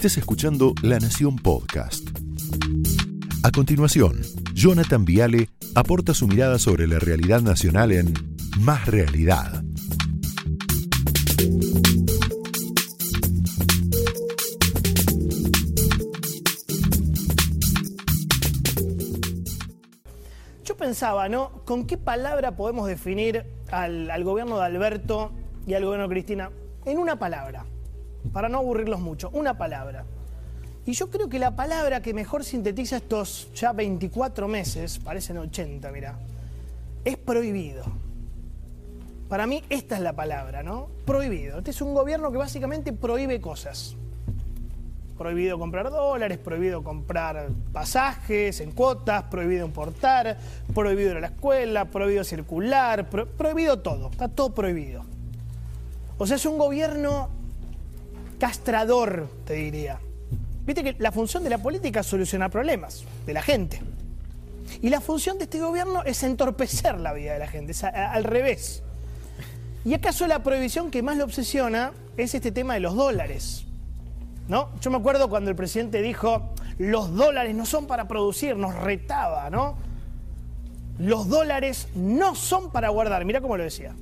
estés escuchando La Nación Podcast. A continuación, Jonathan Viale aporta su mirada sobre la realidad nacional en Más Realidad. Yo pensaba, ¿no? ¿Con qué palabra podemos definir al, al gobierno de Alberto y al gobierno de Cristina? En una palabra, para no aburrirlos mucho, una palabra. Y yo creo que la palabra que mejor sintetiza estos ya 24 meses, parecen 80, mira, es prohibido. Para mí esta es la palabra, ¿no? Prohibido. Este es un gobierno que básicamente prohíbe cosas. Prohibido comprar dólares, prohibido comprar pasajes en cuotas, prohibido importar, prohibido ir a la escuela, prohibido circular, pro- prohibido todo. Está todo prohibido. O sea, es un gobierno castrador, te diría. Viste que la función de la política es solucionar problemas de la gente. Y la función de este gobierno es entorpecer la vida de la gente, es al revés. Y acaso la prohibición que más le obsesiona es este tema de los dólares. ¿No? Yo me acuerdo cuando el presidente dijo, los dólares no son para producir, nos retaba, ¿no? Los dólares no son para guardar, mira cómo lo decía.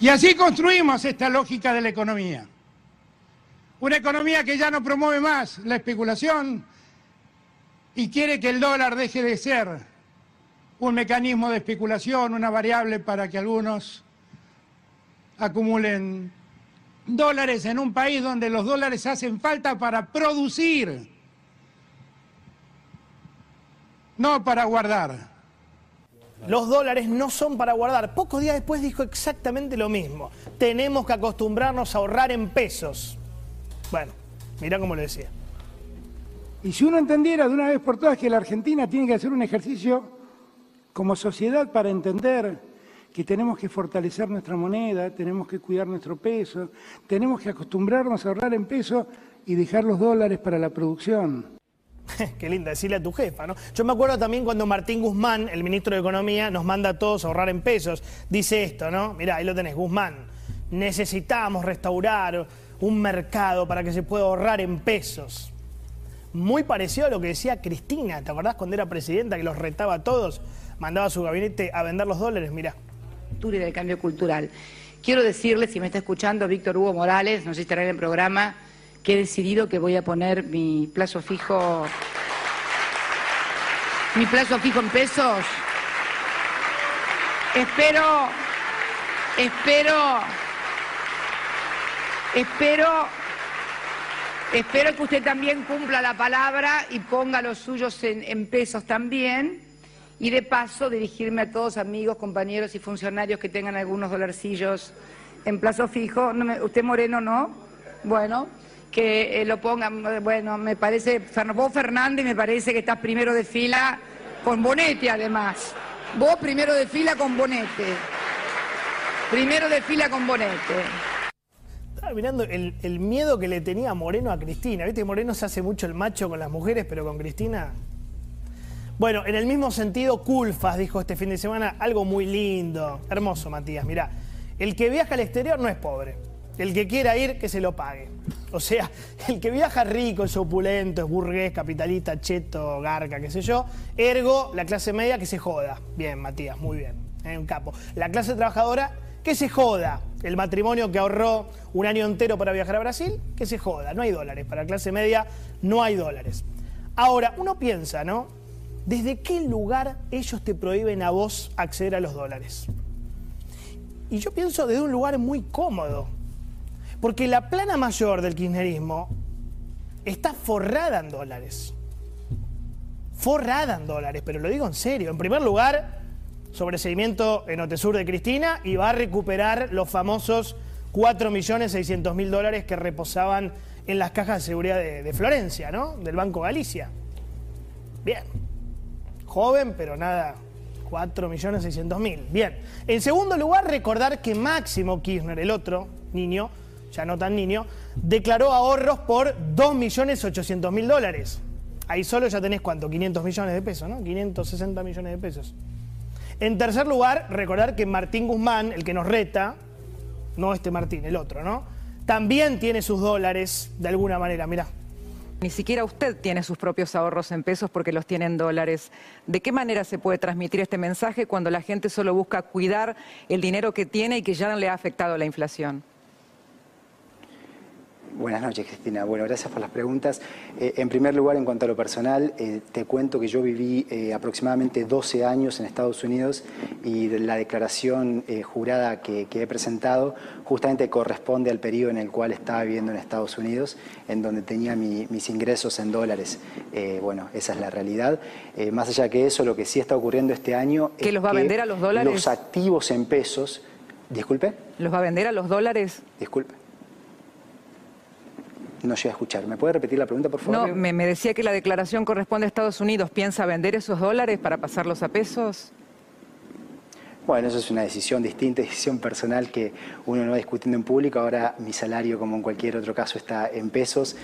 Y así construimos esta lógica de la economía. Una economía que ya no promueve más la especulación y quiere que el dólar deje de ser un mecanismo de especulación, una variable para que algunos acumulen dólares en un país donde los dólares hacen falta para producir, no para guardar. Los dólares no son para guardar. Pocos días después dijo exactamente lo mismo. Tenemos que acostumbrarnos a ahorrar en pesos. Bueno, mira cómo lo decía. Y si uno entendiera de una vez por todas que la Argentina tiene que hacer un ejercicio como sociedad para entender que tenemos que fortalecer nuestra moneda, tenemos que cuidar nuestro peso, tenemos que acostumbrarnos a ahorrar en peso y dejar los dólares para la producción. Qué linda decirle a tu jefa, ¿no? Yo me acuerdo también cuando Martín Guzmán, el ministro de Economía, nos manda a todos a ahorrar en pesos. Dice esto, ¿no? Mirá, ahí lo tenés, Guzmán. Necesitamos restaurar un mercado para que se pueda ahorrar en pesos. Muy parecido a lo que decía Cristina, ¿te acordás cuando era presidenta que los retaba a todos? Mandaba a su gabinete a vender los dólares, mirá. y del cambio cultural. Quiero decirle, si me está escuchando Víctor Hugo Morales, no sé si estará en el programa, que he decidido que voy a poner mi plazo fijo, mi plazo fijo en pesos. Espero, espero, espero, espero que usted también cumpla la palabra y ponga los suyos en, pesos también. Y de paso dirigirme a todos amigos, compañeros y funcionarios que tengan algunos dolarcillos en plazo fijo. Usted Moreno no, bueno, que eh, lo pongan, bueno, me parece, vos Fernández me parece que estás primero de fila con bonete además. Vos primero de fila con bonete. Primero de fila con bonete. Estaba mirando el, el miedo que le tenía Moreno a Cristina. Viste Moreno se hace mucho el macho con las mujeres, pero con Cristina. Bueno, en el mismo sentido, Culfas dijo este fin de semana algo muy lindo. Hermoso, Matías. Mirá, el que viaja al exterior no es pobre. El que quiera ir, que se lo pague. O sea, el que viaja rico, es opulento, es burgués, capitalista, cheto, garca, qué sé yo. Ergo, la clase media que se joda. Bien, Matías, muy bien. En un capo. La clase trabajadora que se joda. El matrimonio que ahorró un año entero para viajar a Brasil, que se joda. No hay dólares. Para la clase media no hay dólares. Ahora, uno piensa, ¿no? ¿Desde qué lugar ellos te prohíben a vos acceder a los dólares? Y yo pienso desde un lugar muy cómodo. Porque la plana mayor del kirchnerismo está forrada en dólares. Forrada en dólares, pero lo digo en serio. En primer lugar, sobreseimiento en Otesur de Cristina y va a recuperar los famosos 4.600.000 dólares que reposaban en las cajas de seguridad de, de Florencia, ¿no? Del Banco Galicia. Bien. Joven, pero nada. 4.600.000. Bien. En segundo lugar, recordar que Máximo Kirchner, el otro niño, ya no tan niño, declaró ahorros por 2.800.000 dólares. Ahí solo ya tenés cuánto, 500 millones de pesos, ¿no? 560 millones de pesos. En tercer lugar, recordar que Martín Guzmán, el que nos reta, no este Martín, el otro, ¿no? también tiene sus dólares de alguna manera. Mirá. Ni siquiera usted tiene sus propios ahorros en pesos porque los tiene en dólares. ¿De qué manera se puede transmitir este mensaje cuando la gente solo busca cuidar el dinero que tiene y que ya le ha afectado la inflación? Buenas noches, Cristina. Bueno, gracias por las preguntas. Eh, en primer lugar, en cuanto a lo personal, eh, te cuento que yo viví eh, aproximadamente 12 años en Estados Unidos y la declaración jurada que, he presentado justamente corresponde al periodo en el cual estaba viviendo en Estados Unidos, en donde tenía mis ingresos en dólares. bueno, esa es la realidad. más allá que eso, lo que sí está ocurriendo este año ¿Que los va a vender a los dólares? Los activos en pesos. Disculpe. ¿Los va a vender a los dólares? Disculpe. No llegué a escuchar. ¿Me puede repetir la pregunta, por favor? No, me, decía que la declaración corresponde a Estados Unidos. ¿Piensa vender esos dólares para pasarlos a pesos? Bueno, eso es una decisión distinta, decisión personal que uno no va discutiendo en público. Ahora mi salario, como en cualquier otro caso, está en pesos.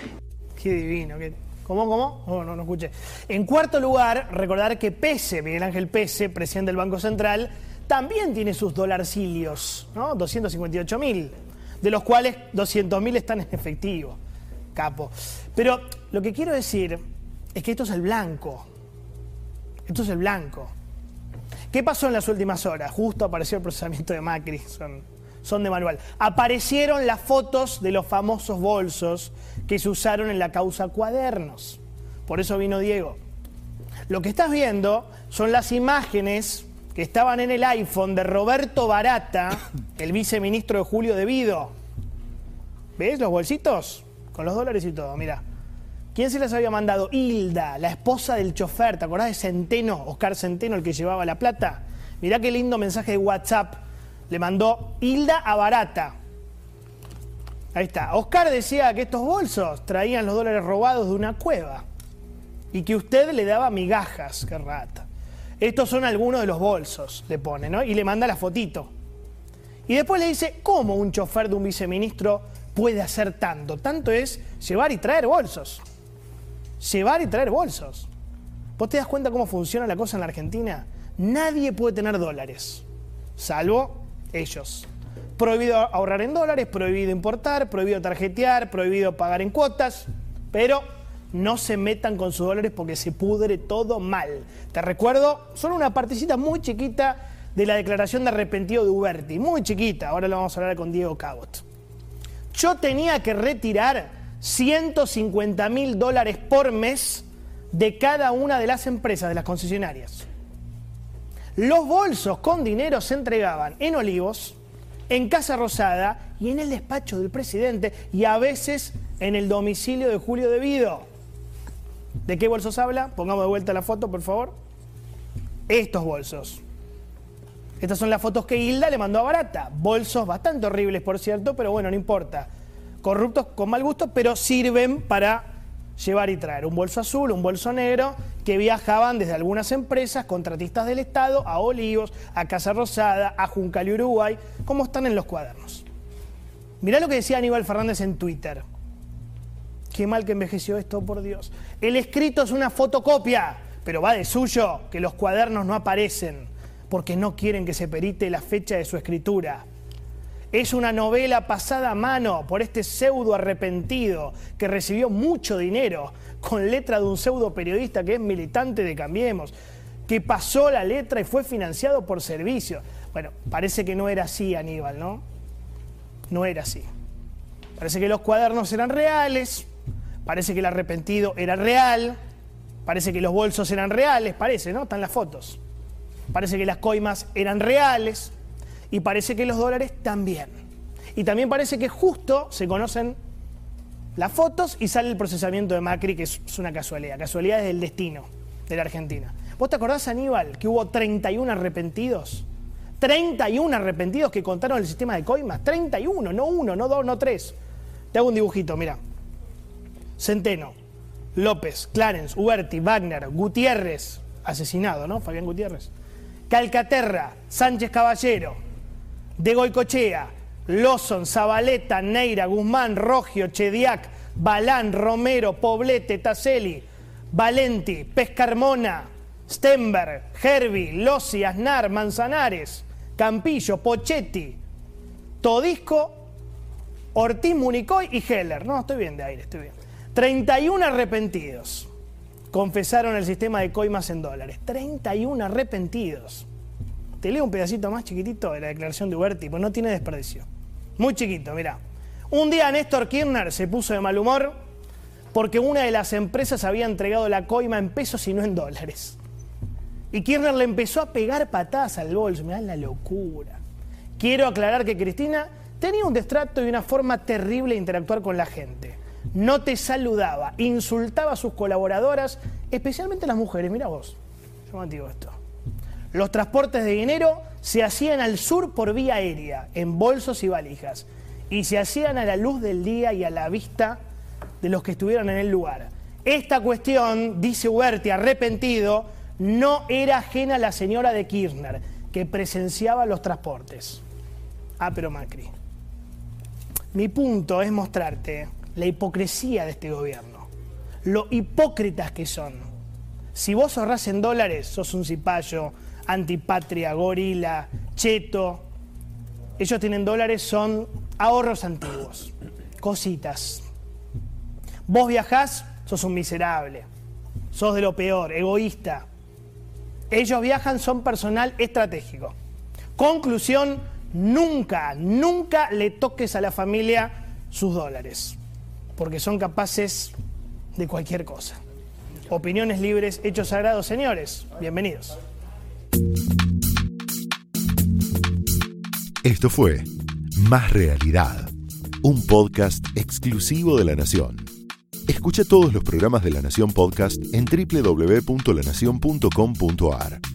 Qué divino. Qué... ¿Cómo, cómo? No, no, no escuché. En cuarto lugar, recordar que Pese, Miguel Ángel Pese, presidente del Banco Central, también tiene sus dolarcilios, ¿no? 258 mil, de los cuales 200 mil están en efectivo capo. Pero lo que quiero decir es que esto es el blanco. Esto es el blanco. ¿Qué pasó en las últimas horas? Justo apareció el procesamiento de Macri, son, de manual. Aparecieron las fotos de los famosos bolsos que se usaron en la causa cuadernos. Por eso vino Diego. Lo que estás viendo son las imágenes que estaban en el iPhone de Roberto Barata, el viceministro de Julio De Vido. ¿Ves los bolsitos? Con los dólares y todo, mira. ¿Quién se las había mandado? Hilda, la esposa del chofer, ¿te acordás de Centeno, Oscar Centeno, el que llevaba la plata? Mirá qué lindo mensaje de WhatsApp. Le mandó Hilda a Barata. Ahí está. Oscar decía que estos bolsos traían los dólares robados de una cueva y que usted le daba migajas, qué rata. Estos son algunos de los bolsos, le pone, ¿no? Y le manda la fotito. Y después le dice, ¿cómo un chofer de un viceministro puede hacer tanto. Tanto es llevar y traer bolsos. Llevar y traer bolsos. ¿Vos te das cuenta cómo funciona la cosa en la Argentina? Nadie puede tener dólares, salvo ellos. Prohibido ahorrar en dólares, prohibido importar, prohibido tarjetear, prohibido pagar en cuotas, pero no se metan con sus dólares porque se pudre todo mal. Te recuerdo, solo una partecita muy chiquita de la declaración de arrepentido de Uberti, muy chiquita, ahora lo vamos a hablar con Diego Cabot yo tenía que retirar 150 mil dólares por mes de cada una de las empresas, de las concesionarias. Los bolsos con dinero se entregaban en Olivos, en Casa Rosada y en el despacho del presidente y a veces en el domicilio de Julio Devido. ¿De qué bolsos habla? Pongamos de vuelta la foto, por favor. Estos bolsos. Estas son las fotos que Hilda le mandó a Barata. Bolsos bastante horribles, por cierto, pero bueno, no importa. Corruptos con mal gusto, pero sirven para llevar y traer. Un bolso azul, un bolso negro, que viajaban desde algunas empresas, contratistas del Estado, a Olivos, a Casa Rosada, a Juncal Uruguay, como están en los cuadernos. Mirá lo que decía Aníbal Fernández en Twitter. Qué mal que envejeció esto, por Dios. El escrito es una fotocopia, pero va de suyo, que los cuadernos no aparecen porque no quieren que se perite la fecha de su escritura. Es una novela pasada a mano por este pseudo arrepentido que recibió mucho dinero con letra de un pseudo periodista que es militante de Cambiemos, que pasó la letra y fue financiado por servicio. Bueno, parece que no era así, Aníbal, ¿no? No era así. Parece que los cuadernos eran reales, parece que el arrepentido era real, parece que los bolsos eran reales, parece, ¿no? Están las fotos. Parece que las coimas eran reales y parece que los dólares también. Y también parece que justo se conocen las fotos y sale el procesamiento de Macri, que es una casualidad. Casualidad del destino de la Argentina. ¿Vos te acordás, Aníbal, que hubo 31 arrepentidos? 31 arrepentidos que contaron el sistema de coimas. 31, no uno, no dos, no tres. Te hago un dibujito, mira. Centeno, López, Clarence, Huberti, Wagner, Gutiérrez, asesinado, ¿no? Fabián Gutiérrez. Calcaterra, Sánchez Caballero, De Goicochea, Lawson, Zabaleta, Neira, Guzmán, Rogio, Chediac, Balán, Romero, Poblete, Taselli, Valenti, Pescarmona, Stenberg, Herbi, Lossi, Aznar, Manzanares, Campillo, Pochetti, Todisco Ortiz, Municoy y Heller. No, estoy bien de aire, estoy bien. 31 arrepentidos confesaron el sistema de coimas en dólares. 31 arrepentidos. Te leo un pedacito más chiquitito de la declaración de Uberti, pues no tiene desperdicio. Muy chiquito, mira. Un día Néstor Kirchner se puso de mal humor porque una de las empresas había entregado la coima en pesos y no en dólares. Y Kirchner le empezó a pegar patadas al bolso. Mirá la locura. Quiero aclarar que Cristina tenía un destrato y una forma terrible de interactuar con la gente. No te saludaba, insultaba a sus colaboradoras, especialmente las mujeres. Mira vos, yo digo esto. Los transportes de dinero se hacían al sur por vía aérea, en bolsos y valijas, y se hacían a la luz del día y a la vista de los que estuvieron en el lugar. Esta cuestión, dice Huerti, arrepentido, no era ajena a la señora de Kirchner, que presenciaba los transportes. Ah, pero Macri. Mi punto es mostrarte la hipocresía de este gobierno, lo hipócritas que son. Si vos ahorrás en dólares, sos un cipayo, antipatria, gorila, cheto. Ellos tienen dólares, son ahorros antiguos, cositas. Vos viajás, sos un miserable, sos de lo peor, egoísta. Ellos viajan, son personal estratégico. Conclusión, nunca, nunca le toques a la familia sus dólares, porque son capaces de cualquier cosa. Opiniones libres, hechos sagrados, señores. Bienvenidos. Esto fue Más Realidad, un podcast exclusivo de La Nación. Escucha todos los programas de La Nación Podcast en www.lanacion.com.ar.